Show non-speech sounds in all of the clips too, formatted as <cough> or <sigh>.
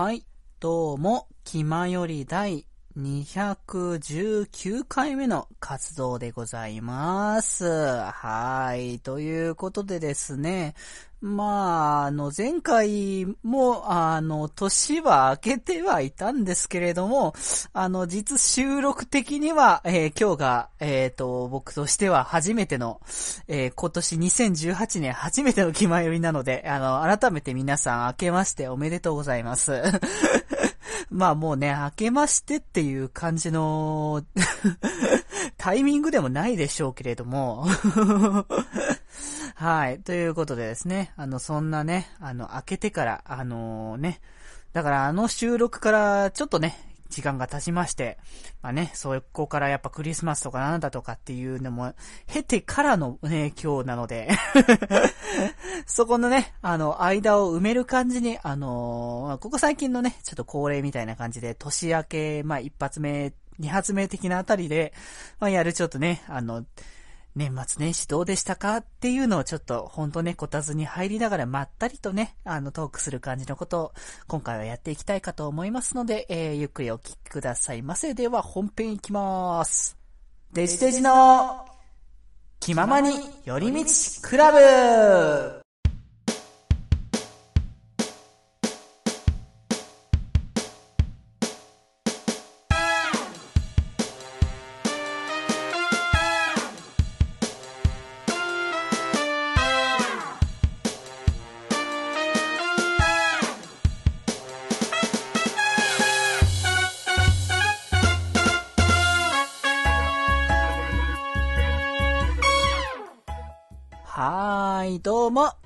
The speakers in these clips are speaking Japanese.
はい。どうも、気まより第219回目の活動でございます。はい。ということでですね。まあ、あの、前回も、あの、年は明けてはいたんですけれども、あの、実収録的には、えー今日が、えっ、と、僕としては初めての、えー今年2018年初めての気まよりなので、あの、改めて皆さん明けましておめでとうございます。<laughs> まあもうね、明けましてっていう感じの、<laughs> タイミングでもないでしょうけれども。はい。ということでですね、あの、そんなね、あの、明けてから、あのね、だからあの収録からちょっとね、時間が経ちまして、まあね、そこからやっぱクリスマスとかなんだとかっていうのも、経てからのね、今日なので、<laughs> そこのね、あの、間を埋める感じに、あのーここ最近のね、ちょっと恒例みたいな感じで、年明け、まあ一発目、二発目的なあたりで、まあやるちょっとね、あの、年末年始どうでしたかっていうのをちょっと、ほんとね、こたつに入りながらまったりとね、あの、トークする感じのことを、今回はやっていきたいかと思いますので、えー、ゆっくりお聞きくださいませ。では、本編いきまーす。デジデジの、気ままに寄り道クラブ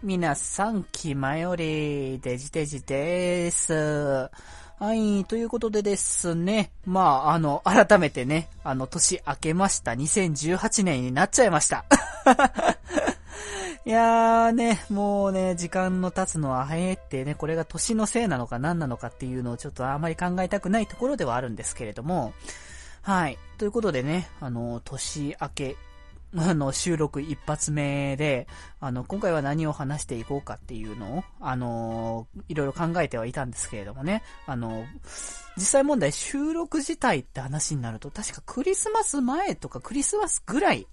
皆さん、気まより、デジデジです。はい、ということでですね、まあ、あの、改めてね、あの、年明けました、2018年になっちゃいました。<laughs> いやーね、もうね、時間の経つのは早いってね、これが年のせいなのか何なのかっていうのをちょっとあまり考えたくないところではあるんですけれども、はい。ということでね、あの、年明け、あの、収録一発目で、あの、今回は何を話していこうかっていうのを、あの、いろいろ考えてはいたんですけれどもね、あの、実際問題収録自体って話になると、確かクリスマス前とかクリスマスぐらい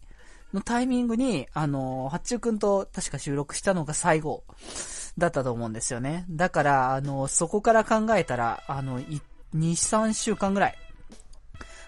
のタイミングに、あの、八中くんと確か収録したのが最後だったと思うんですよね。だから、あの、そこから考えたら、あの、2、3週間ぐらい、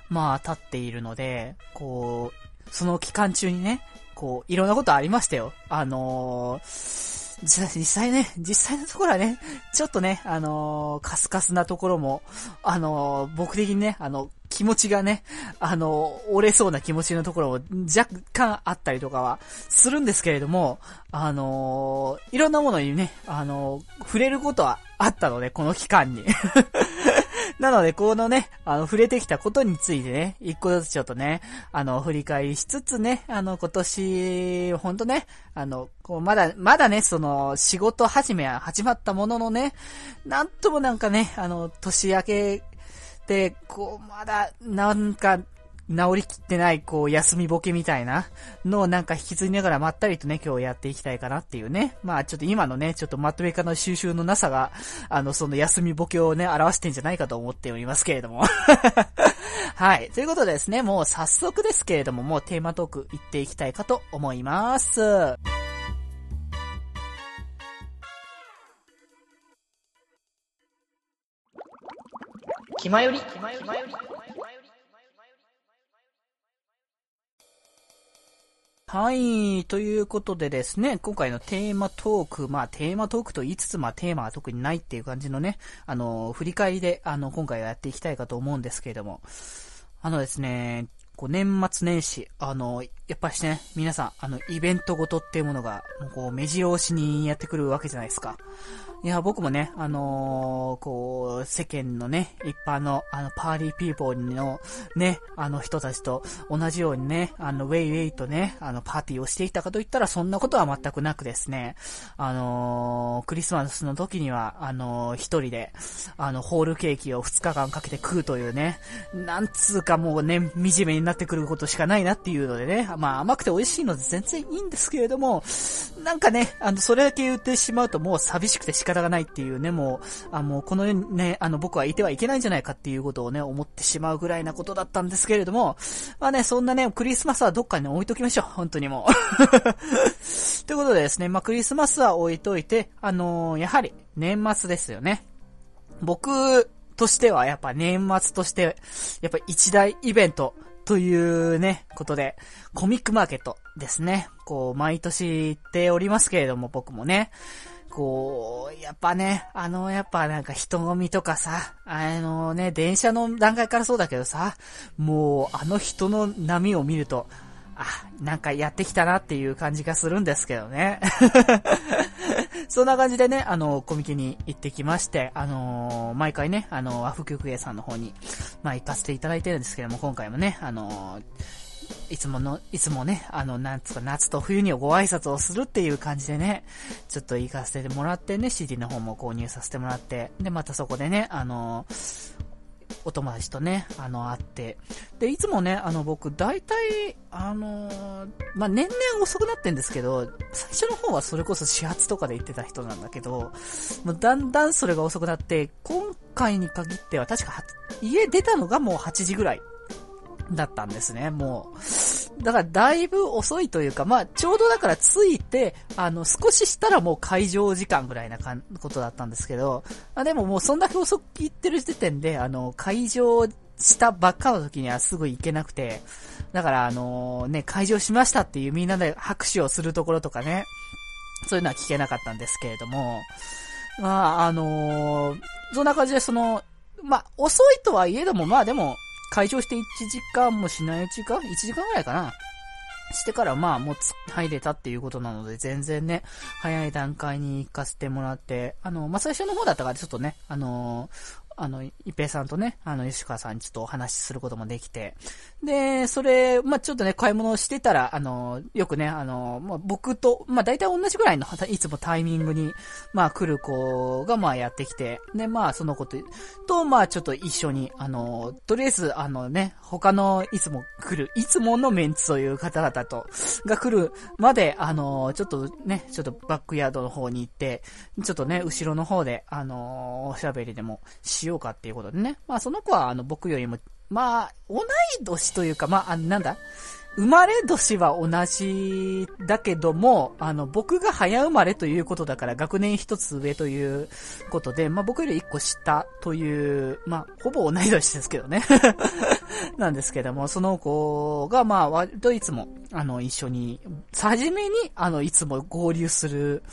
まあ、経っているので、こう、その期間中にね、こう、いろんなことありましたよ。あのー実際ね、実際のところはね、ちょっとね、あのーカスカスなところも、あのー僕的にね、あの、気持ちがね、あの折れそうな気持ちのところも若干あったりとかはするんですけれども、あのーいろんなものにね、あのー触れることはあったので、この期間に。<laughs> なので、このね、あの、触れてきたことについてね、一個ずつちょっとね、あの、振り返りしつつね、あの、今年、ほんとね、あの、こう、まだ、まだね、その、仕事始めは始まったもののね、なんともなんかね、あの、年明けで、こう、まだ、なんか、治りきってない、こう、休みボケみたいなのをなんか引き継ぎながらまったりとね、今日やっていきたいかなっていうね。まあちょっと今のね、ちょっとまとめ方の収集のなさが、あの、その休みボケをね、表してんじゃないかと思っておりますけれども。<laughs> はい。ということでですね、もう早速ですけれども、もうテーマトーク行っていきたいかと思います。気まよりはい。ということでですね、今回のテーマトーク、まあテーマトークと言いつつ、まあテーマは特にないっていう感じのね、あの、振り返りで、あの、今回はやっていきたいかと思うんですけれども、あのですね、こう年末年始、あの、やっぱしね、皆さん、あの、イベントごとっていうものが、もうこう、目白押しにやってくるわけじゃないですか。いや、僕もね、あのーこう、世間のね、一般の、あの、パーリーピーポーの、ね、あの人たちと同じようにね、あの、ウェイウェイとね、あの、パーティーをしていたかといったら、そんなことは全くなくですね、あのークリスマスの時には、あのー一人で、あの、ホールケーキを2日間かけて食うというね、なんつうかもうね、惨めになってくることしかないなっていうのでね、まあ甘くて美味しいので全然いいんですけれども、なんかね、あの、それだけ言ってしまうともう寂しくて仕方がないっていうね、もう、あもうこの世にね、あの、僕はいてはいけないんじゃないかっていうことをね、思ってしまうぐらいなことだったんですけれども、まあね、そんなね、クリスマスはどっかに置いときましょう。本当にもう。<laughs> ということでですね、まあ、クリスマスは置いといて、あのー、やはり、年末ですよね。僕としては、やっぱ年末として、やっぱ一大イベントというね、ことで、コミックマーケットですね。こう、毎年行っておりますけれども、僕もね。こう、やっぱね、あの、やっぱなんか人混みとかさ、あのね、電車の段階からそうだけどさ、もう、あの人の波を見ると、あ、なんかやってきたなっていう感じがするんですけどね。<laughs> そんな感じでね、あの、コミケに行ってきまして、あのー、毎回ね、あの、和服曲芸さんの方に、まあ、行かせていただいてるんですけども、今回もね、あのー、いつもの、いつもね、あの、なんつうか、夏と冬にご挨拶をするっていう感じでね、ちょっと行かせてもらってね、CD の方も購入させてもらって、で、またそこでね、あのお友達とね、あの、会って。で、いつもね、あの、僕、大体、あのー、まあ、年々遅くなってんですけど、最初の方はそれこそ始発とかで行ってた人なんだけど、もうだんだんそれが遅くなって、今回に限っては確か、家出たのがもう8時ぐらいだったんですね、もう。だからだいぶ遅いというか、まあ、ちょうどだから着いて、あの、少ししたらもう会場時間ぐらいなかんことだったんですけど、あでももうそんだけ遅く行ってる時点で、あの、会場したばっかの時にはすぐ行けなくて、だからあのね、会場しましたっていうみんなで拍手をするところとかね、そういうのは聞けなかったんですけれども、まあ、あのー、そんな感じでその、まあ、遅いとはいえども、まあでも、会場して1時間もしないうちか ?1 時間ぐらいかな？してからまあもう入れたっていうことなので全然ね、早い段階に行かせてもらって、あの、まあ、最初の方だったからちょっとね、あのー、あの、一平さんとね、あの、吉川さんにちょっとお話しすることもできて、で、それ、まあ、ちょっとね、買い物をしてたら、あの、よくね、あの、まあ、僕と、まあ、大体同じぐらいの、いつもタイミングに、まあ、来る子が、ま、やってきて、で、まあ、その子と、と、まあ、ちょっと一緒に、あの、とりあえず、あのね、他の、いつも来る、いつものメンツという方々と、が来るまで、あの、ちょっとね、ちょっとバックヤードの方に行って、ちょっとね、後ろの方で、あの、おしゃべりでもししようかっていうことでね。まあ、その子は、あの、僕よりも、まあ、同い年というか、まあ、なんだ？生まれ年は同じだけども、あの、僕が早生まれということだから学年一つ上ということで、まあ僕より一個下という、まあほぼ同い年ですけどね <laughs> なんですけども、その子がまあ割といつも、あの、一緒に、初めに、あの、いつも合流する、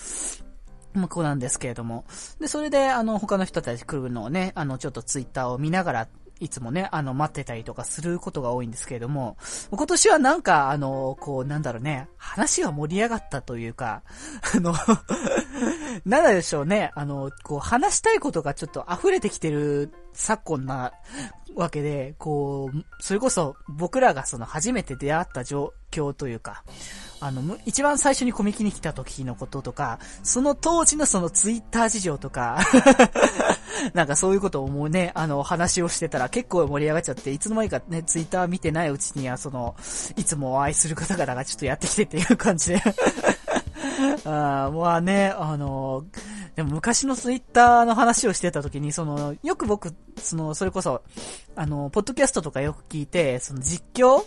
子なんですけれども。で、それで、あの、他の人たち来るのをね、あの、ちょっとツイッターを見ながら、いつもね、あの、待ってたりとかすることが多いんですけれども、今年はなんか、あの、こう、なんだろうね、話が盛り上がったというか、<laughs> あの <laughs> なんだでしょうね、あの、こう、話したいことがちょっと溢れてきてる昨今なわけで、こう、それこそ僕らがその初めて出会った状況というか、あの、一番最初にコミケに来た時のこととか、その当時のそのツイッター事情とか <laughs> なんかそういうことをもうね、あの、話をしてたら結構盛り上がっちゃって、いつの間にかね、ツイッター見てないうちには、その、いつもお会いする方々がちょっとやってきてっていう感じで。<laughs> あまあね、あの、でも昔のツイッターの話をしてた時に、その、よく僕、その、それこそ、あの、ポッドキャストとかよく聞いて、その実況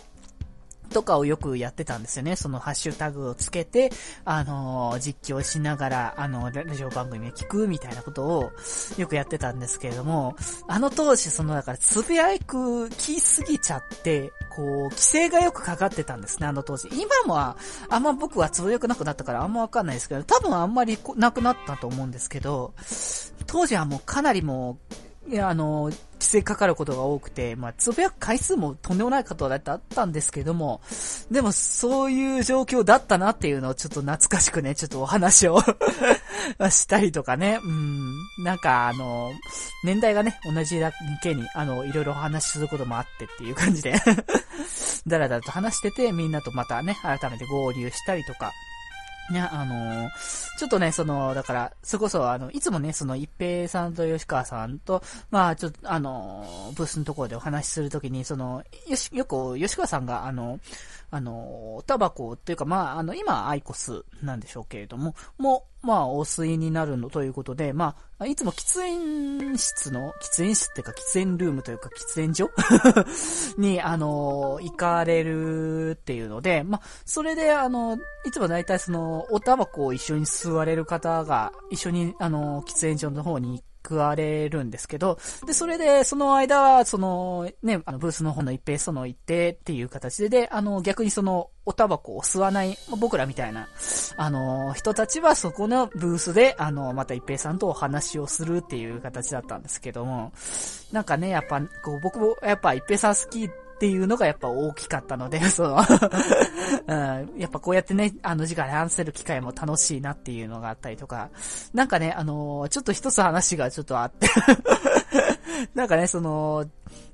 とかをよくやってたんですよね。そのハッシュタグをつけて、あのー、実況しながら、あの、ラジオ番組を聞くみたいなことをよくやってたんですけれども、あの当時、その、だから、つぶやく、聞きすぎちゃって、こう、規制がよくかかってたんですね、あの当時。今もは、あんま僕はつぶやくなくなったからあんまわかんないですけど、多分あんまりなくなったと思うんですけど、当時はもうかなりもう、いや、あの、規制かかることが多くて、まあ、つぶやく回数もとんでもないことだってあったんですけども、でもそういう状況だったなっていうのをちょっと懐かしくね、ちょっとお話を <laughs> したりとかね、うん、なんかあの、年代がね、同じだけに、あの、いろいろお話しすることもあってっていう感じでだらだらと話してて、みんなとまたね、改めて合流したりとか、ね、あのー、ちょっとね、その、だから、それこそ、あの、いつもね、その、一平さんと吉川さんと、まあ、ちょっと、あのー、ブースのところでお話しするときに、その、よし、よく、吉川さんが、あの、あの、タバコっていうか、まあ、あの、今、アイコスなんでしょうけれども、も、まあ、お吸いになるのということで、まあ、いつも喫煙室の、喫煙室っていうか、喫煙ルームというか、喫煙所 <laughs> に、あの、行かれるっていうので、まあ、それで、あの、いつも大体その、おタバコを一緒に吸われる方が、一緒に、あの、喫煙所の方に食われるんですけど、で、それで、その間は、その、ね、あの、ブースの方の一平その行ってっていう形で、で、あの、逆にその、おタバコを吸わない、僕らみたいな、あの、人たちはそこのブースで、あの、また一平さんとお話をするっていう形だったんですけども、なんかね、やっぱ、こう、僕も、やっぱ一平さん好きっていうのがやっぱ大きかったので、<laughs> そのうん、やっぱこうやってね、あの時間で話せる機会も楽しいなっていうのがあったりとか、なんかね、あのー、ちょっと一つ話がちょっとあって。<laughs> なんかね、その、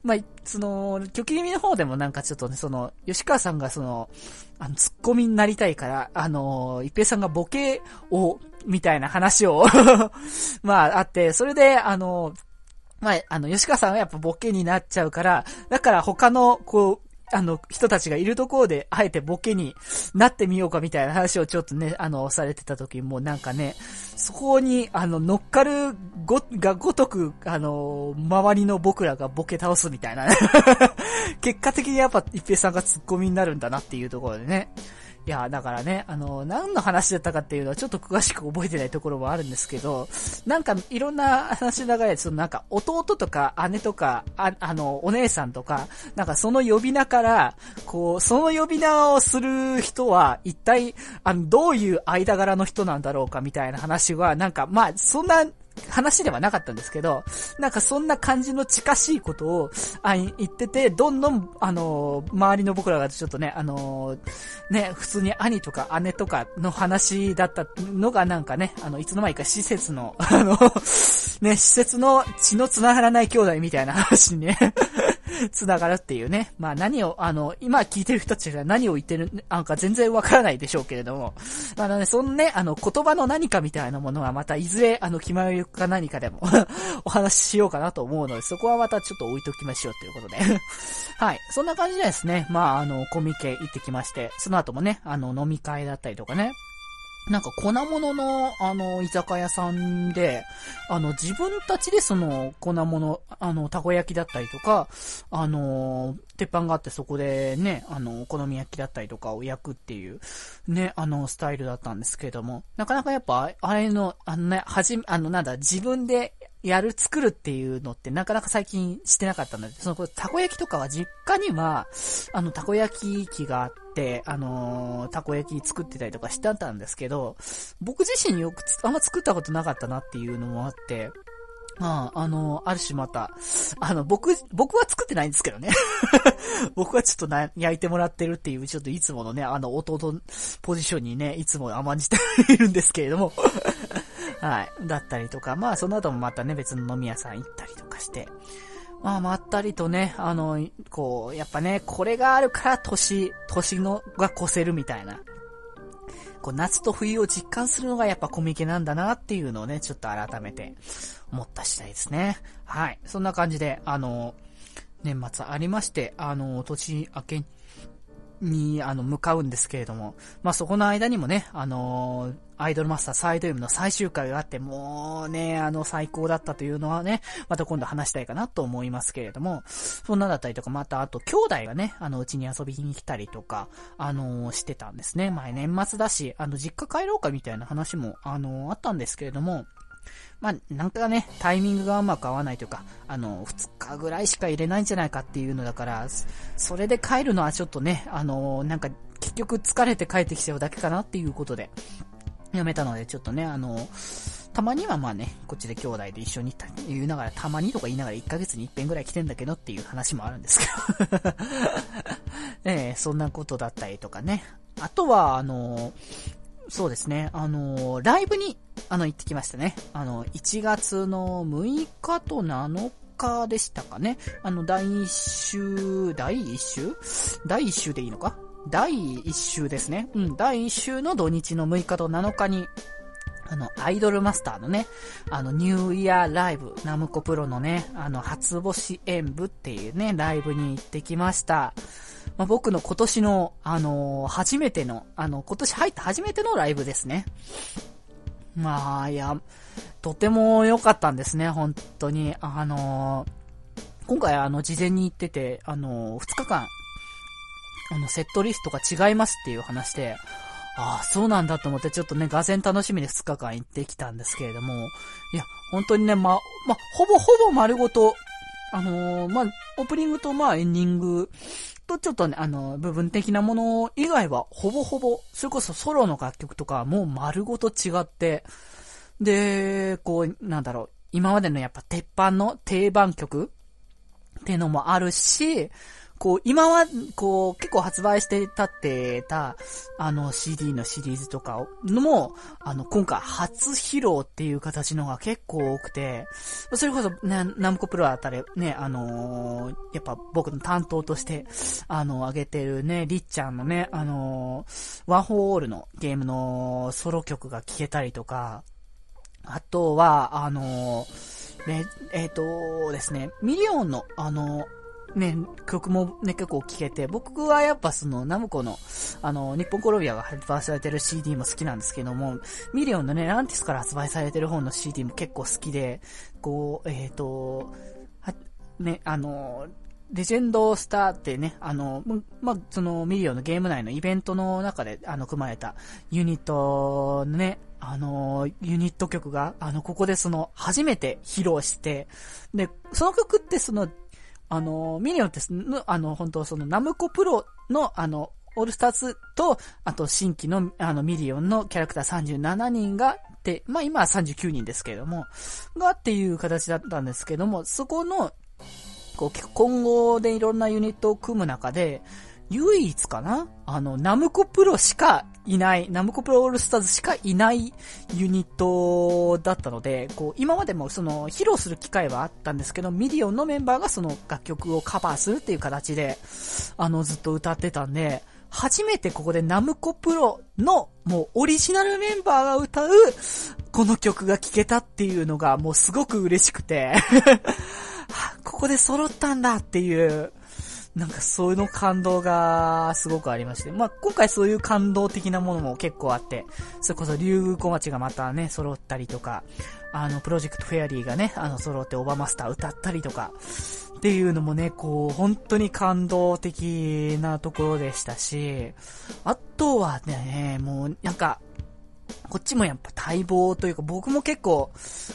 まあ、その、巨気味の方でもなんかちょっとね、その、吉川さんがその、あの、ツッコミになりたいから、あの、一平さんがボケを、みたいな話を <laughs> まあ、あって、それで、あの、まあ、あの、吉川さんはやっぱボケになっちゃうから、だから他の、こう、あの、人たちがいるところで、あえてボケになってみようかみたいな話をちょっとね、あの、されてた時もなんかね、そこに、あの、乗っかるご、がごとく、あの、周りの僕らがボケ倒すみたいな、<laughs> 結果的にやっぱ一平さんがツッコミになるんだなっていうところでね。いや、だからね、あの、何の話だったかっていうのはちょっと詳しく覚えてないところもあるんですけど、なんかいろんな話の流れで、そのなんか弟とか姉とか、ああの、お姉さんとか、なんかその呼び名から、こう、その呼び名をする人は一体、あの、どういう間柄の人なんだろうかみたいな話は、なんかまあ、そんな、話ではなかったんですけど、なんかそんな感じの近しいことを、あ、言ってて、どんどん、あの周りの僕らがちょっとね、あのね、普通に兄とか姉とかの話だったのがなんかね、あの、いつの間にか施設の、あのね、施設の血の繋がらない兄弟みたいな話にね <laughs> 繋がるっていうね。まあ何を、あの、今聞いてる人たちが何を言ってる、なんか全然わからないでしょうけれども。まあね、そのね、あの、言葉の何かみたいなものはまたいずれ、あの、決まりか何かでも <laughs> お話ししようかなと思うので、そこはまたちょっと置いときましょうということで <laughs> はい。そんな感じでですね、まあ、あの、コミケ行ってきまして、その後もね、あの、飲み会だったりとかね、なんか粉物の、あの、居酒屋さんで、あの、自分たちでその粉物、あの、たこ焼きだったりとか、あの、鉄板があってそこでね、あの、お好み焼きだったりとかを焼くっていう、ね、あの、スタイルだったんですけれども、なかなかやっぱ、あれの、あのね、はじ、あの、なんだ、自分でやる、作るっていうのってなかなか最近してなかったので、その、たこ焼きとかは実家には、あの、たこ焼き器があって、あのー、たこ焼き作ってたりとかしてたんですけど、僕自身よくあんま作ったことなかったなっていうのもあって、まあ、あの、ある種また、あの、僕、僕は作ってないんですけどね。<laughs> 僕はちょっとな、焼いてもらってるっていう、ちょっといつものね、あの、弟ポジションにね、いつも甘んじているんですけれども。はい。だったりとか、まあ、その後もまたね、別の飲み屋さん行ったりとかして、まあ、まったりとね、あの、こう、やっぱね、これがあるから年、年のが越せるみたいな。こう、夏と冬を実感するのがやっぱコミケなんだなっていうのをね、ちょっと改めて思った次第ですね。はい。そんな感じで、あの、年末ありまして、あの、年明けに、あの、向かうんですけれども、まあ、そこの間にもね、あの、アイドルマスターサイド M の最終回があって、もうね、あの、最高だったというのはね、また今度話したいかなと思いますけれども、そんなだったりとか、また、あと、兄弟がね、あの、うちに遊びに来たりとか、あのー、してたんですね。前年末だし、あの、実家帰ろうかみたいな話も、あのー、あったんですけれども、まあ、なんかね、タイミングがうまく合わないというか、あの、2日ぐらいしか入れないんじゃないかっていうのだから、それで帰るのはちょっとね、あの、なんか、結局疲れて帰ってきちゃうだけかなっていうことで、やめたので、ちょっとね、あの、たまにはまあね、こっちで兄弟で一緒に言いながら、たまにとか言いながら1ヶ月に一遍ぐらい来てんだけどっていう話もあるんですけど <laughs> ええそんなことだったりとかね。あとは、あの、そうですね。あの、ライブに、あの、行ってきましたね。あの、1月の6日と7日でしたかね。あの、第1週、第1週？第1週でいいのか？第1週ですね。うん、第1週の土日の6日と7日に、あの、アイドルマスターのね、あの、ニューイヤーライブ、ナムコプロのね、あの、初星演舞っていうね、ライブに行ってきました。まあ、僕の今年の、あのー、初めての、あの、今年入った初めてのライブですね。まあ、いや、とても良かったんですね、本当に。あのー、今回あの、事前に行ってて、あのー、2日間、あの、セットリストが違いますっていう話で、ああ、そうなんだと思って、ちょっとね、がぜん楽しみで2日間行ってきたんですけれども、いや、本当にね、ま、ま、ほぼほぼ丸ごと、あのー、まオープニングとまエンディングとちょっとね、あの、部分的なもの以外は、ほぼほぼ、それこそソロの楽曲とかもう丸ごと違って、で、こう、なんだろう、今までのやっぱ鉄板の定番曲っていうのもあるし、こう、今は、こう、結構発売してたってた、あの CD のシリーズとかのも、あの、今回初披露っていう形のが結構多くて、それこそ、ね、ナムコプロあたり、ね、あのー、やっぱ僕の担当として、あの、上げてるね、りっちゃんのね、あのー、ワンホールのゲームのソロ曲が聴けたりとか、あとは、あのー、ね、えっ、とですね、ミリオンの、あのね、曲もね、結構聴けて、僕はやっぱその、ナムコの、あの、日本コロムビアが発売されてる CD も好きなんですけども、ミリオンのね、ランティスから発売されてる本の CD も結構好きで、こう、えっ、ー、と、は、ね、あの、レジェンドスターズってね、あの、まそのミリオンのゲーム内のイベントの中で、あの、組まれたユニットのね、あの、ユニット曲が、あの、ここでその、初めて披露して、で、その曲ってその、あの、ミリオンって、あの、本当その、ナムコプロの、あの、オールスターズと、あと新規の、あの、ミリオンのキャラクター37人が、で、まあ今は39人ですけれども、がっていう形だったんですけども、そこの、こう、今後でいろんなユニットを組む中で、唯一かなあの、ナムコプロしかいない、ナムコプロオールスターズしかいないユニットだったので、こう、今までもその、披露する機会はあったんですけど、ミリオンのメンバーがその楽曲をカバーするっていう形で、あの、ずっと歌ってたんで、初めてここでナムコプロのもうオリジナルメンバーが歌うこの曲が聴けたっていうのがもうすごく嬉しくて <laughs> ここで揃ったんだっていうなんかそういうの感動がすごくありまして。まあ、今回そういう感動的なものも結構あって、それこそ竜宮小町がまたね、揃ったりとか、あの、プロジェクトフェアリーがね、あの、揃ってオバマスター歌ったりとか、っていうのもね、こう、本当に感動的なところでしたし、あとはね、もう、なんか、こっちもやっぱ待望というか、僕も結構、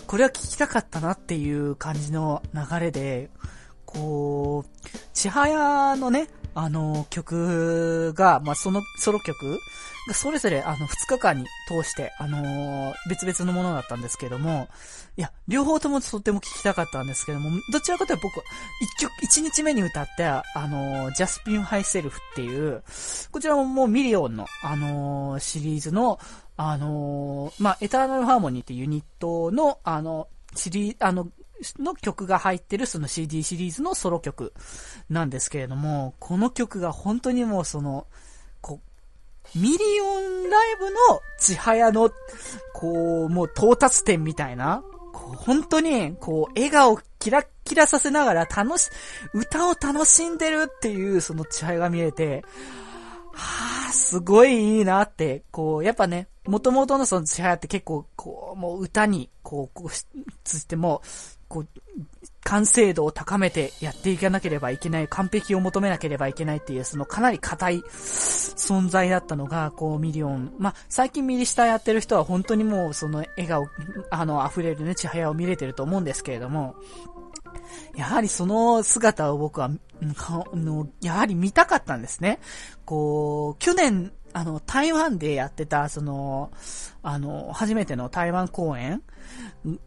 これは聞きたかったなっていう感じの流れで、こう、ちはやのね、あの、曲が、まあ、その、ソロ曲がそれぞれ、あの、2日間に通して、あのー、別々のものだったんですけども、いや、両方ともとっても聞きたかったんですけども、どちらかというと僕、1曲、1日目に歌った、あのー、 Just be myself っていう、こちらももうミリオンの、あのー、シリーズの、あのまあ、エターナルハーモニーっていうユニットの、あの、シリあの、の曲が入ってるその CD シリーズのソロ曲なんですけれども、この曲が本当にもうその、こう、ミリオンライブのちはやの、こう、もう到達点みたいな、こう、本当に、こう、笑顔キラッキラさせながら楽し、歌を楽しんでるっていうそのちはやが見えて、はあ、すごいいいなって、こう、やっぱね、元々のそのちはやって結構、こう、もう歌に、こう、こう、つっても、こう、完成度を高めてやっていかなければいけない、完璧を求めなければいけないっていう、そのかなり硬い存在だったのが、こう、ミリオン。まあ、最近ミリスタやってる人は本当にもう、その笑顔、あの、溢れるね、ちはやを見れてると思うんですけれども、やはりその姿を僕は、やはり見たかったんですね。こう、去年、あの、台湾でやってた、その、あの、初めての台湾公演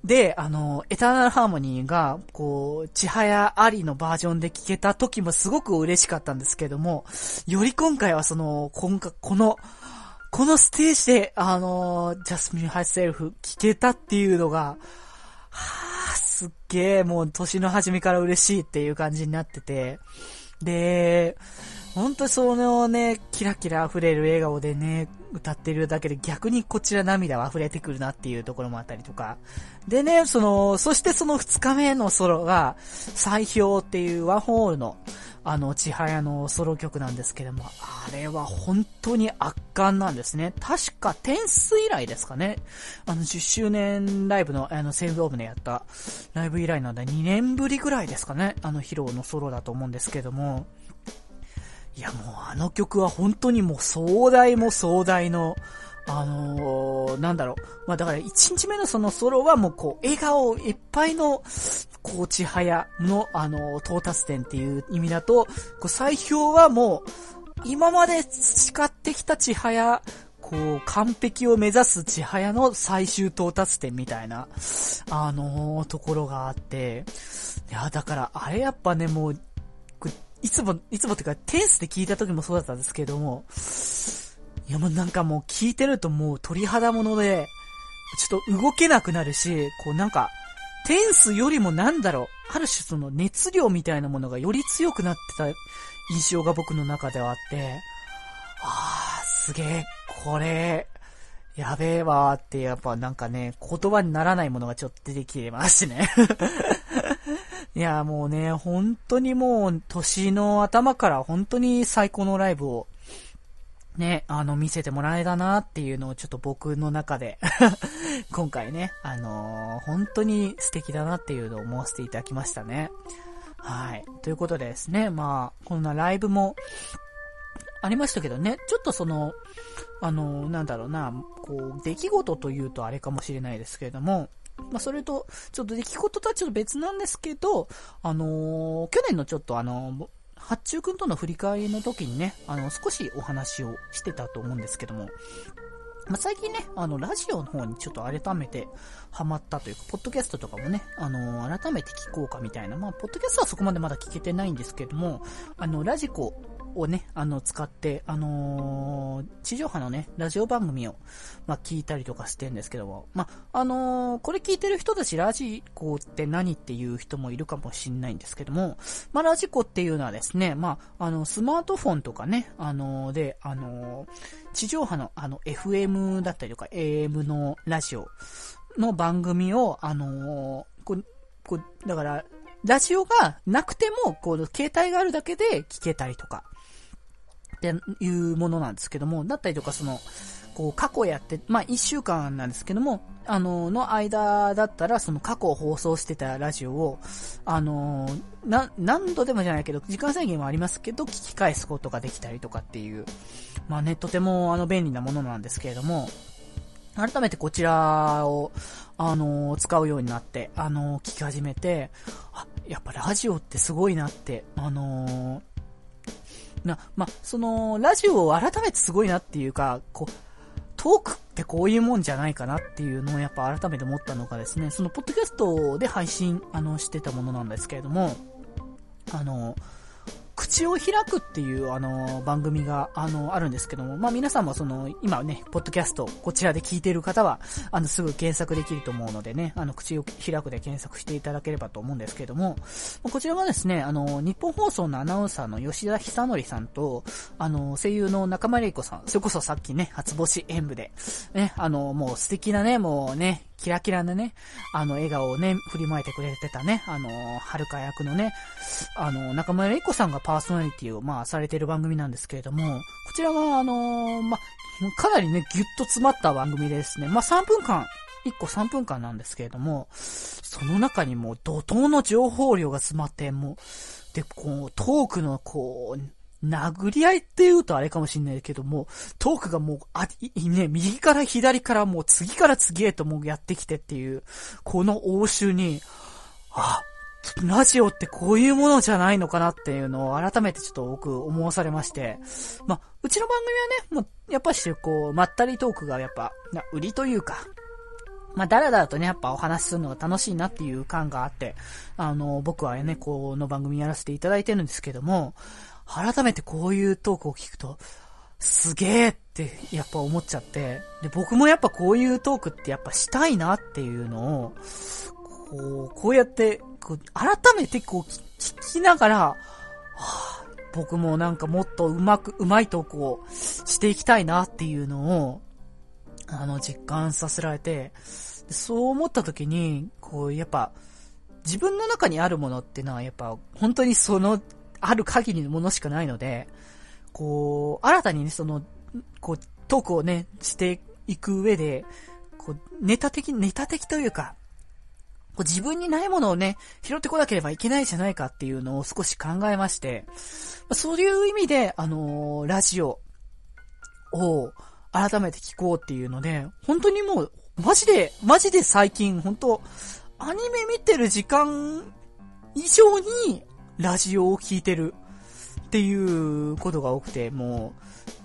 で、あの、エターナルハーモニーが、こう、ちはやありのバージョンで聴けた時もすごく嬉しかったんですけども、より今回はその、今回、この、このステージで、あの、ジャスミン・ハイセルフ聴けたっていうのが、はぁ、すっげえ、もう年の初めから嬉しいっていう感じになってて、で、本当にそのね、キラキラ溢れる笑顔でね、歌ってるだけで逆にこちら涙は溢れてくるなっていうところもあったりとか。でね、その、そしてその2日目のソロが、最氷っていうワンホールの、あの、千早のソロ曲なんですけども、あれは本当に圧巻なんですね。確か、テンス以来ですかね。あの、10周年ライブの、あの、セーブオブでやったライブ以来なんで、2年ぶりぐらいですかね。あの、披露のソロだと思うんですけども、いやもうあの曲は本当にもう壮大も壮大の、あのー、なんだろう。まあだから1日目のそのソロはもうこう、笑顔いっぱいの、こう、ちはやの、あのー、到達点っていう意味だと、こう、最氷はもう、今まで培ってきたちはや、こう、完璧を目指すちはやの最終到達点みたいな、あのー、ところがあって、いや、だから、あれやっぱね、もう、いつも、いつもっていうか、テンスで聞いた時もそうだったんですけども、いやもうなんかもう聞いてるともう鳥肌もので、ちょっと動けなくなるし、こうなんか、テンスよりもなんだろう、ある種その熱量みたいなものがより強くなってた印象が僕の中ではあって、あー、すげえ、これ、やべえわーって、やっぱなんかね、言葉にならないものがちょっと出てきてますね。いや、もうね、本当にもう、年の頭から本当に最高のライブを、ね、あの、見せてもらえたなっていうのをちょっと僕の中で <laughs> 今回ね、あのー、本当に素敵だなっていうのを思わせていただきましたね。はい。ということでですね、まあ、こんなライブも、ありましたけどね、ちょっとその、あのー、なんだろうな、こう、出来事というとあれかもしれないですけれども、まあ、それと、ちょっと出来事とはちょっと別なんですけど、あのー、去年のちょっとあのー、八中くんとの振り返りの時にね、あの、少しお話をしてたと思うんですけども、まあ、最近ね、あの、ラジオの方にちょっと改めてハマったというか、ポッドキャストとかもね、あのー、改めて聞こうかみたいな、まあ、ポッドキャストはそこまでまだ聞けてないんですけども、あの、ラジコをね、あの、使って、あのー、地上波のね、ラジオ番組を、まあ、聞いたりとかしてるんですけども、まあ、あのー、これ聞いてる人たち、ラジコって何っていう人もいるかもしんないんですけども、まあ、ラジコっていうのはですね、まあ、あの、スマートフォンとかね、あのー、で、あの地上波の、あの、FM だったりとか、AM のラジオの番組を、あのこう、こう、だから、ラジオがなくても、こう、携帯があるだけで聞けたりとか、っていうものなんですけども、だったりとかその、こう過去やって、まあ一週間なんですけども、あの、の間だったら、その過去を放送してたラジオを、あの、な、何度でもじゃないけど、時間制限はありますけど、聞き返すことができたりとかっていう、まあね、とてもあの便利なものなんですけれども、改めてこちらを、あの使うようになって、あの聞き始めて、あ、やっぱラジオってすごいなって、あのな、まその、ラジオを改めてすごいなっていうか、こう、トークってこういうもんじゃないかなっていうのをやっぱ改めて思ったのがですね、そのポッドキャストで配信、あの、してたものなんですけれども、あの、口を開くっていうあの番組があのあるんですけども、まあ皆さんもその今ね、ポッドキャストこちらで聞いている方はあのすぐ検索できると思うのでね、あの口を開くで検索していただければと思うんですけども、こちらはですね、あの日本放送のアナウンサーの吉田久則さんと、あの声優の中村玲子さん、それこそさっきね、初星演舞で、ね、あのもう素敵なね、もうね、キラキラなね、あの、笑顔をね、振りまいてくれてたね、あの、はるか役のね、あの、中村玲子さんがパーソナリティを、まあ、されてる番組なんですけれども、こちらは、あの、まあ、かなりね、ぎゅっと詰まった番組でですね、まあ、3分間、1個3分間なんですけれども、その中にもう怒涛の情報量が詰まって、もう、で、こう、トークの、こう、殴り合いって言うとあれかもしんないけども、トークがもう、あ、ね、右から左からもう次から次へともうやってきてっていう、この応酬に、あ、ラジオってこういうものじゃないのかなっていうのを改めてちょっと僕思わされまして、まあ、うちの番組はね、もう、やっぱしこう、まったりトークがやっぱ、売りというか、まあ、だらだらとね、やっぱお話しするのが楽しいなっていう感があって、あの、僕はね、この番組やらせていただいてるんですけども、改めてこういうトークを聞くと、すげえってやっぱ思っちゃって、で、僕もやっぱこういうトークってやっぱしたいなっていうのを、こう、こうやって、こう改めてこう聞きながら、はあ、僕もなんかもっとうまく、うまい投稿をしていきたいなっていうのを、あの、実感させられて、そう思った時に、こう、やっぱ、自分の中にあるものってのは、やっぱ、本当にその、ある限りのものしかないので、こう、新たにね、その、こう、トークをね、していく上で、こう、ネタ的、ネタ的というか、こう自分にないものをね、拾ってこなければいけないじゃないかっていうのを少し考えまして、そういう意味で、あのー、ラジオを改めて聞こうっていうので、本当にもう、マジで、マジで最近、本当アニメ見てる時間以上にラジオを聞いてるっていうことが多くて、も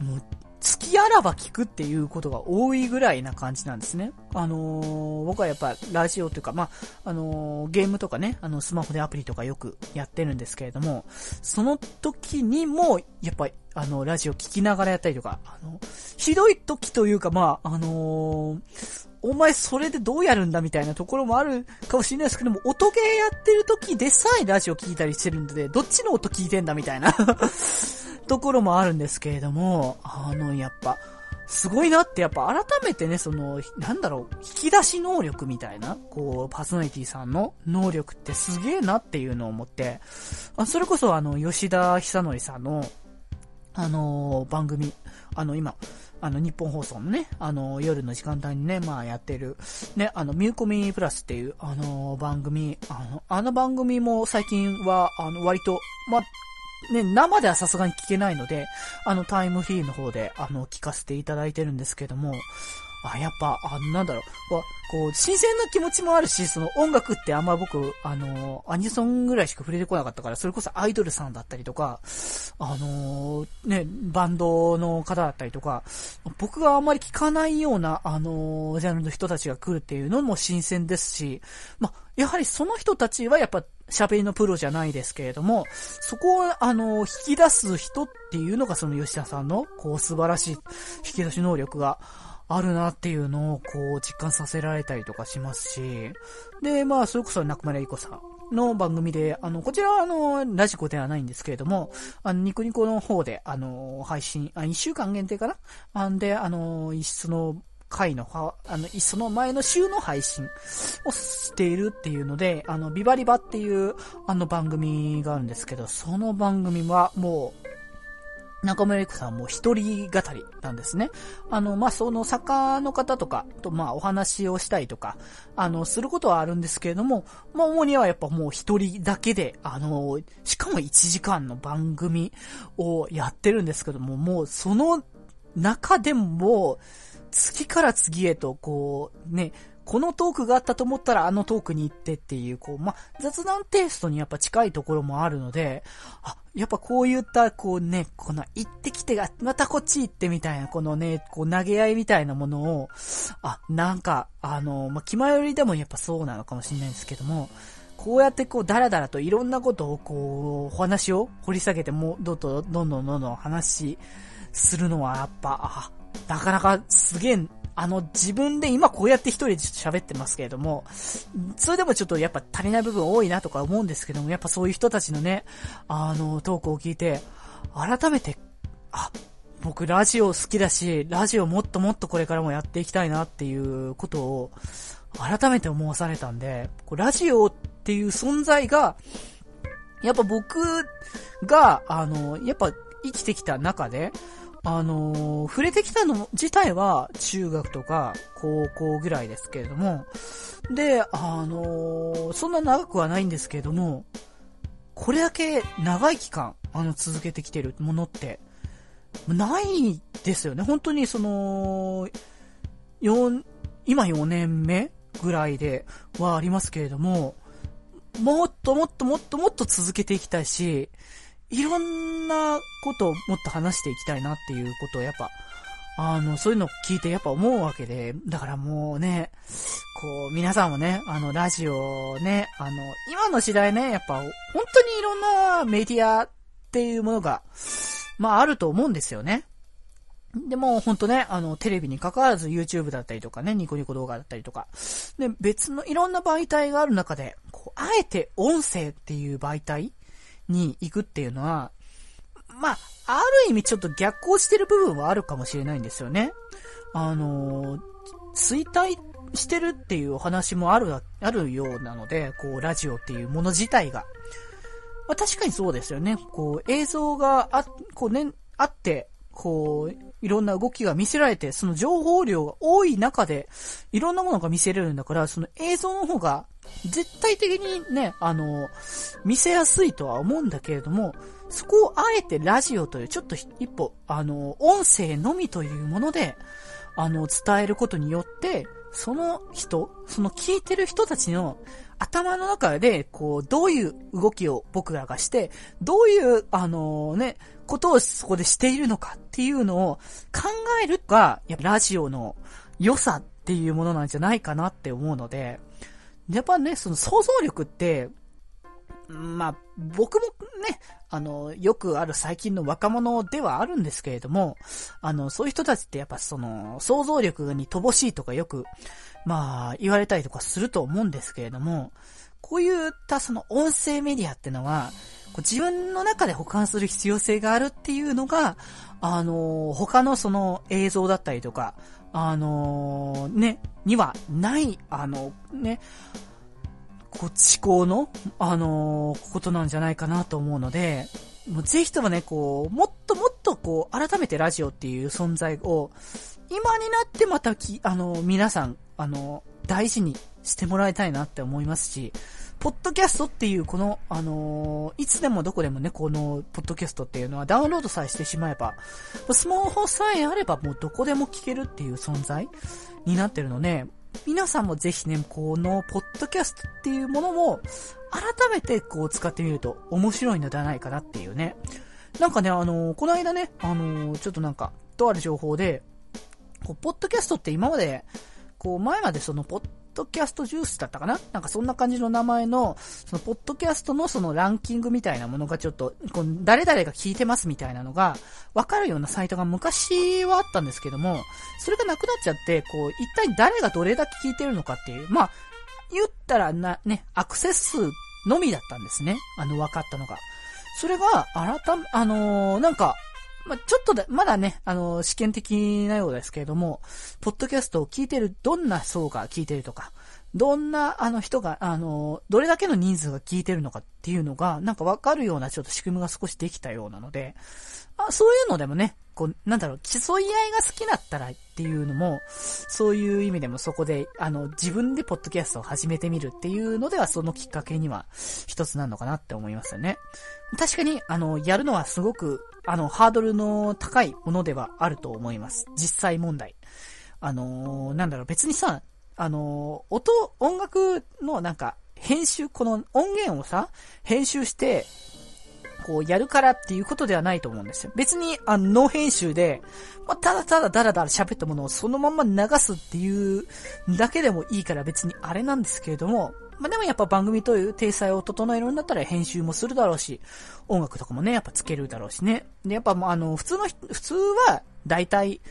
う、もう月あらば聞くっていうことが多いぐらいな感じなんですね。あのー、僕はやっぱラジオというか、まあ、あのー、ゲームとかね、あの、スマホでアプリとかよくやってるんですけれども、その時にも、やっぱり、あの、ラジオ聞きながらやったりとか、あの、ひどい時というか、まあ、あのー、お前それでどうやるんだみたいなところもあるかもしれないですけども、音ゲーやってる時でさえラジオ聞いたりしてるんで、どっちの音聞いてんだみたいな <laughs> ところもあるんですけれども、あの、やっぱ、すごいなって、やっぱ改めてね、その、なんだろう、引き出し能力みたいな、こう、パーソナリティさんの能力ってすげえなっていうのを思って、あそれこそあの、吉田久則さんの、あのー、番組、あの、今、あの、日本放送のね、あの、夜の時間帯にね、まあやってる、ね、あの、ミューコミプラスっていう、あの、番組、あの、あの番組も最近は、あの、割と、まね、生ではさすがに聞けないので、あの、タイムフリーの方で、あの、聞かせていただいてるんですけども、あ、やっぱ、あなんだろう、こう、新鮮な気持ちもあるし、その音楽ってあんま僕、あの、アニソンぐらいしか触れてこなかったから、それこそアイドルさんだったりとか、あのね、バンドの方だったりとか、僕があんまり聞かないような、あのジャンルの人たちが来るっていうのも新鮮ですし、まやはりその人たちはやっぱ、喋りのプロじゃないですけれども、そこを、あの、引き出す人っていうのがその吉田さんの、こう、素晴らしい引き出し能力が、あるなっていうのをこう実感させられたりとかしますし、で、まあ、それこそ中村ゆ子さんの番組で、あの、こちらはあの、ラジコではないんですけれども、あの、ニコニコの方で、あの、配信、あ、1週間限定かな？あんで、あの、その、回の、あの、その前の週の配信をしているっていうので、あの、ビバリバっていう、あの番組があるんですけど、その番組はもう、中村ゆ子さんも一人語りなんですね。あの、まあ、その作家の方とかと、まあ、お話をしたりとか、あの、することはあるんですけれども、まあ、主にはやっぱもう一人だけで、あの、しかも1時間の番組をやってるんですけども、もうその中でも、次から次へと、こう、ね、このトークがあったと思ったらあのトークに行ってっていう、こう、ま雑談テイストにやっぱ近いところもあるので、あ、やっぱこういった、こうね、この行ってきてが、またこっち行ってみたいな、このね、こう投げ合いみたいなものを、あ、なんか、あの、まあ、気前よりでもやっぱそうなのかもしれないんですけども、こうやってこう、だらだらといろんなことをこう、お話を掘り下げても、どんどんどんどんどんどん話するのはやっぱ、あ、なかなかすげえあの、自分で今こうやって一人で喋ってますけれども、それでもちょっとやっぱ足りない部分多いなとか思うんですけども、やっぱそういう人たちのね、あの、トークを聞いて、改めて、あ、僕ラジオ好きだし、ラジオもっともっとこれからもやっていきたいなっていうことを、改めて思わされたんで、ラジオっていう存在が、やっぱ僕が、あの、やっぱ生きてきた中で、あのー、触れてきたの自体は中学とか高校ぐらいですけれども、で、あのー、そんな長くはないんですけれども、これだけ長い期間、あの、続けてきてるものって、ないですよね。本当にその、4、今4年目ぐらいではありますけれども、もっともっともっともっと続けていきたいし、いろんなことをもっと話していきたいなっていうことをやっぱ、あの、そういうのを聞いてやっぱ思うわけで、だからもうね、こう、皆さんもね、あの、ラジオね、あの、今の時代ね、やっぱ、本当にいろんなメディアっていうものが、まああると思うんですよね。でも、ほんとね、あの、テレビに関わらず YouTube だったりとかね、ニコニコ動画だったりとか、で、別のいろんな媒体がある中で、こう、あえて音声っていう媒体に行くっていうのは、まあ、ある意味ちょっと逆行してる部分はあるかもしれないんですよね。あのー、衰退してるっていうお話もある、あるようなので、こう、ラジオっていうもの自体が。まあ、確かにそうですよね。こう、映像があ、こうね、あって、こう、いろんな動きが見せられて、その情報量が多い中で、いろんなものが見せれるんだから、その映像の方が、絶対的にね、あの、見せやすいとは思うんだけれども、そこをあえてラジオという、ちょっと一歩、あの、音声のみというもので、あの、伝えることによって、その人、その聞いてる人たちの頭の中で、こう、どういう動きを僕らがして、どういう、あのね、ことをそこでしているのかっていうのを考えるが、やっぱラジオの良さっていうものなんじゃないかなって思うので、やっぱね、その想像力って、まあ、僕もね、あの、よくある最近の若者ではあるんですけれども、あの、そういう人たちってやっぱその、想像力に乏しいとかよく、まあ、言われたりとかすると思うんですけれども、こういったその音声メディアってのは、こう自分の中で保管する必要性があるっていうのが、あの、他のその映像だったりとか、あのね、にはない、あの、ね、こう、思考の、あのー、ことなんじゃないかなと思うので、もうぜひともね、こう、もっともっとこう、改めてラジオっていう存在を、今になってまたき、あのー、皆さん、あのー、大事にしてもらいたいなって思いますし、ポッドキャストっていうこの、あのいつでもどこでもね、この、ポッドキャストっていうのはダウンロードさえしてしまえば、スマホさえあればもうどこでも聞けるっていう存在になってるので、皆さんもぜひね、この、ポッドキャストっていうものも、改めてこう使ってみると面白いのではないかなっていうね。なんかね、あのー、この間ね、あのー、ちょっとなんか、とある情報で、こう、ポッドキャストって今まで、こう、前までその、ポッドキャストジュースだったかな？なんかそんな感じの名前の、その、ポッドキャストのそのランキングみたいなものがちょっと、こう、誰々が聞いてますみたいなのが、わかるようなサイトが昔はあったんですけども、それがなくなっちゃって、こう、一体誰がどれだけ聞いてるのかっていう、まあ、言ったらな、ね、アクセス数のみだったんですね。あの、分かったのが。それが、改め、あのー、なんか、まあ、ちょっとで、まだね、あの、試験的なようですけれども、ポッドキャストを聞いてる、どんな層が聞いてるとか、どんな、あの人が、あの、どれだけの人数が聞いてるのかっていうのが、なんかわかるようなちょっと仕組みが少しできたようなので、あそういうのでもね、こう、なんだろう、競い合いが好きだったらっていうのも、そういう意味でもそこで、あの、自分でポッドキャストを始めてみるっていうのでは、そのきっかけには一つなのかなって思いますよね。確かに、あの、やるのはすごく、あの、ハードルの高いものではあると思います。実際問題。あの、なんだろう、別にさ、あの、音、音楽のなんか、編集、この音源をさ、編集して、こうやるからっていうことではないと思うんですよ。別に、あの、ノー編集で、まあ、ただただダラダラ喋ったものをそのまま流すっていうだけでもいいから別にあれなんですけれども、まあ、でもやっぱ番組という体裁を整えるんだったら編集もするだろうし、音楽とかもね、やっぱつけるだろうしね。で、やっぱもうあの、普通の、普通は、大体、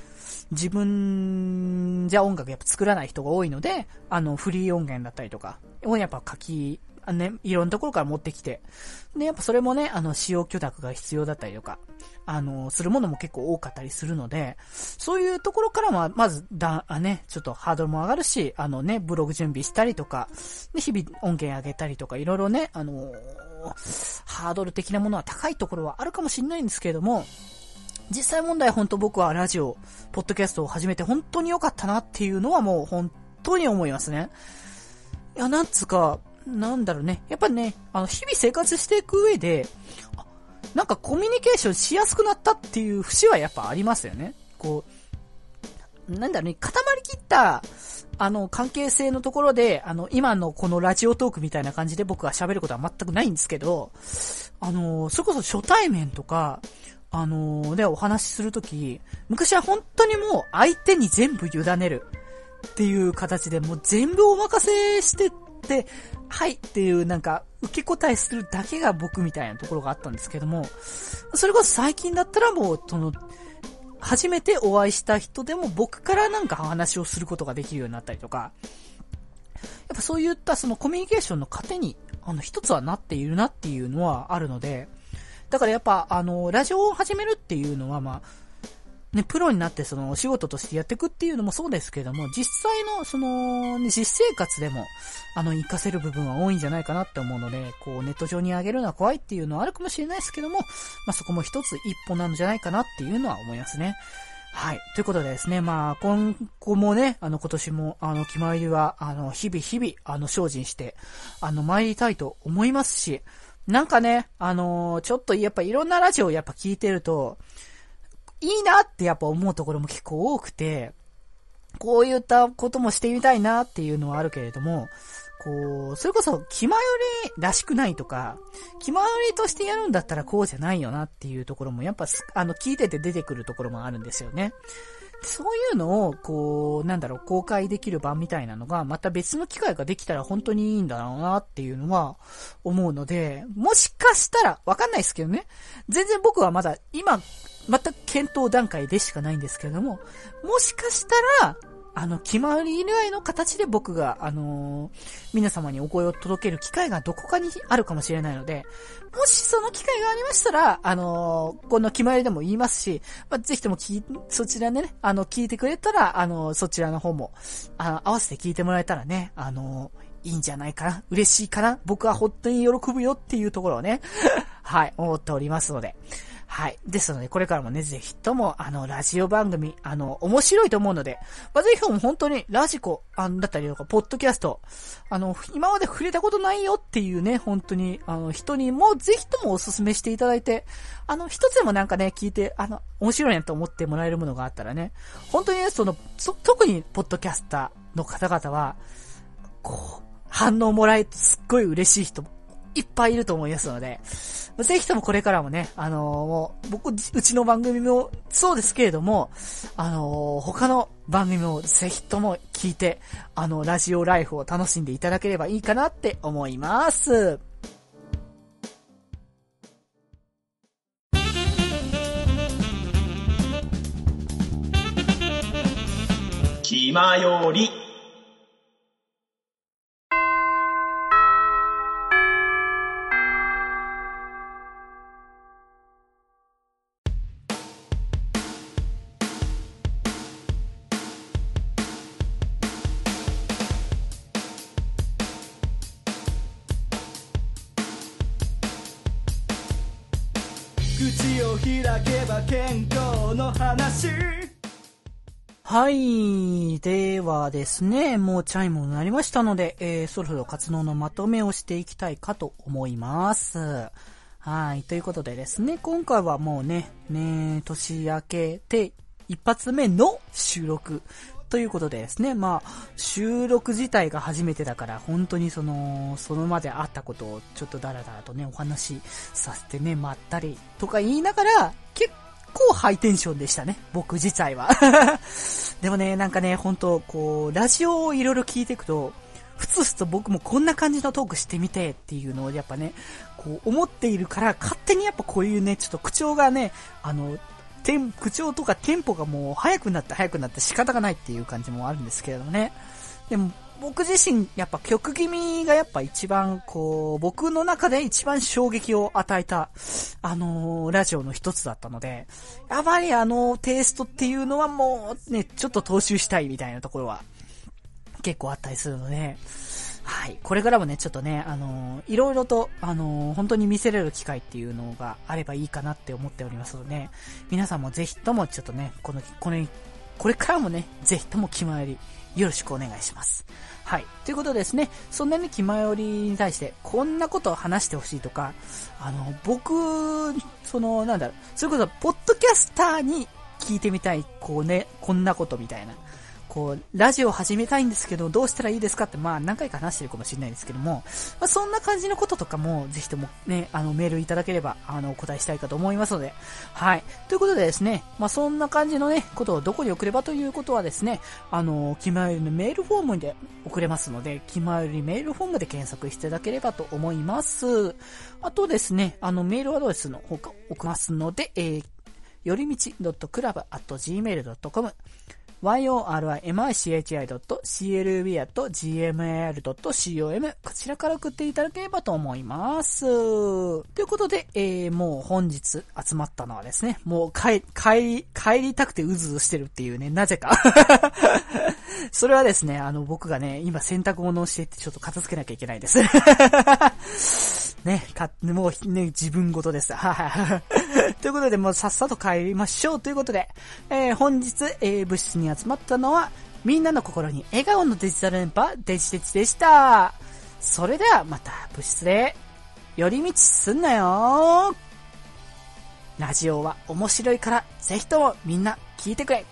自分じゃ音楽やっぱ作らない人が多いので、あの、フリー音源だったりとか、をやっぱ書きね、いろんなところから持ってきて。で、やっぱそれもね、あの、使用許諾が必要だったりとか、あの、するものも結構多かったりするので、そういうところからは、まず、だ、あね、ちょっとハードルも上がるし、あのね、ブログ準備したりとか、で、日々音源上げたりとか、いろいろね、あのハードル的なものは高いところはあるかもしれないんですけれども、実際問題本当僕はラジオ、ポッドキャストを始めて本当に良かったなっていうのはもう本当に思いますね。いや、なんつうか、なんだろうね。やっぱね、あの、日々生活していく上で、なんかコミュニケーションしやすくなったっていう節はやっぱありますよね。こう、なんだろうね、固まりきった、あの、関係性のところで、あの、今のこのラジオトークみたいな感じで僕は喋ることは全くないんですけど、あの、それこそ初対面とか、あの、でお話しするとき、昔は本当にもう相手に全部委ねるっていう形でもう全部お任せして、ではいっていうなんか、受け答えするだけが僕みたいなところがあったんですけども、それこそ最近だったらもう、その、初めてお会いした人でも僕からなんか話をすることができるようになったりとか、やっぱそういったそのコミュニケーションの糧に、あの、一つはなっているなっていうのはあるので、だからやっぱ、あの、ラジオを始めるっていうのは、まあ、ね、プロになってそのお仕事としてやっていくっていうのもそうですけども、実際のその、ね、実生活でも、あの、活かせる部分は多いんじゃないかなって思うので、こう、ネット上に上げるのは怖いっていうのはあるかもしれないですけども、まあ、そこも一つ一歩なんじゃないかなっていうのは思いますね。はい。ということでですね、まあ、今後もね、あの、今年も、あの、決まりは、あの、日々日々、あの、精進して、あの、参りたいと思いますし、なんかね、あのちょっとやっぱいろんなラジオをやっぱ聞いてると、いいなってやっぱ思うところも結構多くて、こういったこともしてみたいなっていうのはあるけれども、こう、それこそ、気まよりらしくないとか、気まよりとしてやるんだったらこうじゃないよなっていうところも、やっぱ、あの、聞いてて出てくるところもあるんですよね。そういうのを、こう、なんだろう、公開できる場みたいなのが、また別の機会ができたら本当にいいんだろうなっていうのは思うので、もしかしたら、わかんないですけどね。全然僕はまだ、今、全く検討段階でしかないんですけれども、もしかしたら、あの、決まり以外の形で僕が、あのー、皆様にお声を届ける機会がどこかにあるかもしれないので、もしその機会がありましたら、あのー、この決まりでも言いますし、まあ、ぜひとも聞そちらでね、あの、聞いてくれたら、あのー、そちらの方も、あの、合わせて聞いてもらえたらね、あのいいんじゃないかな嬉しいかな僕は本当に喜ぶよっていうところをね、<laughs> はい、思っておりますので、はい。ですので、これからもね、ぜひとも、あの、ラジオ番組、あの、面白いと思うので、まあ、ぜひとも本当に、ラジコ、あだったりとか、ポッドキャスト、あの、今まで触れたことないよっていうね、本当に、あの、人にも、ぜひともお勧めしていただいて、あの、一つでもなんかね、聞いて、あの、面白いなと思ってもらえるものがあったらね、本当にね、その、そ、特に、ポッドキャスターの方々は、こう、反応もらえすっごい嬉しい人いっぱいいると思いますので、ぜひともこれからもね、あのー、もう、僕、うちの番組もそうですけれども、あのー、他の番組もぜひとも聞いて、あの、ラジオライフを楽しんでいただければいいかなって思います。気まより。はい。ではですね、もうチャイムになりましたので、えー、そろそろ活動のまとめをしていきたいかと思います。はい。ということでですね、今回はもうね、ね、年明けて一発目の収録ということでですね、まあ、収録自体が初めてだから、本当にその、そのまであったことをちょっとダラダラとね、お話しさせてね、まったりとか言いながら、結構ハイテンションでしたね、僕自体は。<laughs> でもね、なんかね、本当こう、ラジオをいろいろ聞いていくと、ふつふつと僕もこんな感じのトークしてみてっていうのをやっぱね、こう思っているから、勝手にやっぱこういうね、ちょっと口調がね、あの、テン、口調とかテンポがもう速くなって速くなって仕方がないっていう感じもあるんですけれどもね。でも、僕自身、やっぱ曲気味がやっぱ一番、こう、僕の中で一番衝撃を与えた、あのー、ラジオの一つだったので、やっぱりあのテイストっていうのはもうね、ちょっと踏襲したいみたいなところは結構あったりするので、はい。これからもね、ちょっとね、あのー、いろいろと、あのー、本当に見せれる機会っていうのがあればいいかなって思っておりますので、皆さんもぜひともちょっとね、この、これ、これからもね、ぜひとも気前よりよろしくお願いします。はい。ということですね、そんなに気前よりに対して、こんなことを話してほしいとか、あの、僕、その、なんだろう、それこそ、ポッドキャスターに聞いてみたい、こうね、こんなことみたいな。こう、ラジオ始めたいんですけど、どうしたらいいですかって、まあ何回か話してるかもしれないですけども、まあそんな感じのこととかも、ぜひともね、あの、メールいただければ、あの、お答えしたいかと思いますので、はい。ということでですね、まあそんな感じのね、ことをどこに送ればということはですね、あの、気まよりのメールフォームで送れますので、気まよりメールフォームで検索していただければと思います。あとですね、あの、メールアドレスの方が送りますので、えー、よりみち .club.gmail.com yorimichi.clb.gmail.com こちらから送っていただければと思います。ということで、えー、もう本日集まったのはですね、もう帰、帰り、帰りたくてうずうずしてるっていうね、なぜか。<laughs> それはですね、あの、僕がね、今洗濯物をしててちょっと片付けなきゃいけないです。<laughs> ね、か、もうね、自分ごとです。はい。ということで、もうさっさと帰りましょう。ということで、えー、本日、えー、物質に集まったのは、みんなの心に笑顔のデジタル連覇、デジデジでした。それでは、また物質で、寄り道すんなよラジオは面白いから、ぜひともみんな聞いてくれ。